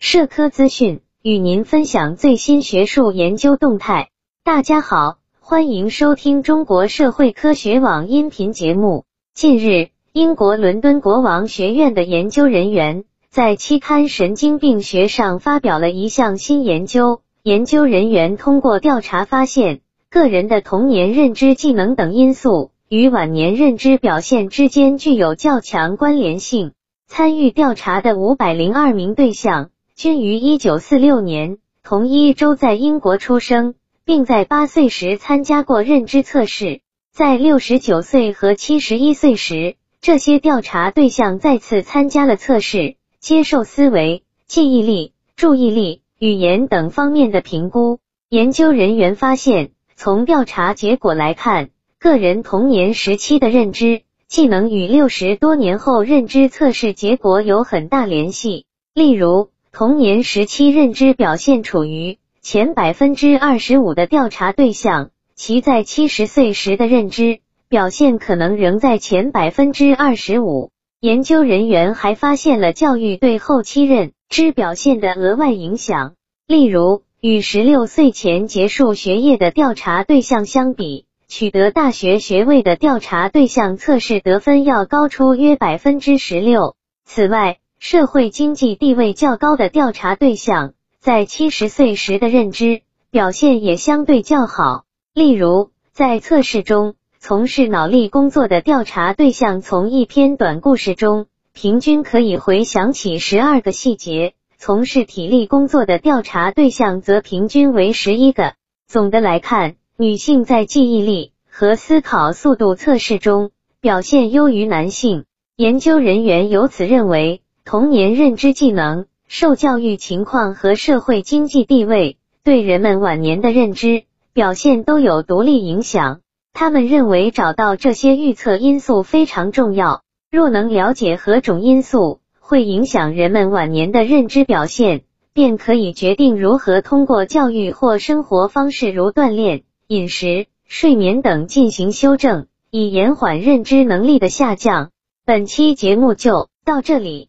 社科资讯与您分享最新学术研究动态。大家好，欢迎收听中国社会科学网音频节目。近日，英国伦敦国王学院的研究人员在期刊《神经病学》上发表了一项新研究。研究人员通过调查发现，个人的童年认知技能等因素与晚年认知表现之间具有较强关联性。参与调查的五百零二名对象均于一九四六年同一周在英国出生，并在八岁时参加过认知测试。在六十九岁和七十一岁时，这些调查对象再次参加了测试，接受思维、记忆力、注意力、语言等方面的评估。研究人员发现，从调查结果来看，个人童年时期的认知。技能与六十多年后认知测试结果有很大联系。例如，童年时期认知表现处于前百分之二十五的调查对象，其在七十岁时的认知表现可能仍在前百分之二十五。研究人员还发现了教育对后期认知表现的额外影响。例如，与十六岁前结束学业的调查对象相比。取得大学学位的调查对象测试得分要高出约百分之十六。此外，社会经济地位较高的调查对象在七十岁时的认知表现也相对较好。例如，在测试中，从事脑力工作的调查对象从一篇短故事中平均可以回想起十二个细节，从事体力工作的调查对象则平均为十一个。总的来看。女性在记忆力和思考速度测试中表现优于男性。研究人员由此认为，童年认知技能、受教育情况和社会经济地位对人们晚年的认知表现都有独立影响。他们认为，找到这些预测因素非常重要。若能了解何种因素会影响人们晚年的认知表现，便可以决定如何通过教育或生活方式如锻炼。饮食、睡眠等进行修正，以延缓认知能力的下降。本期节目就到这里。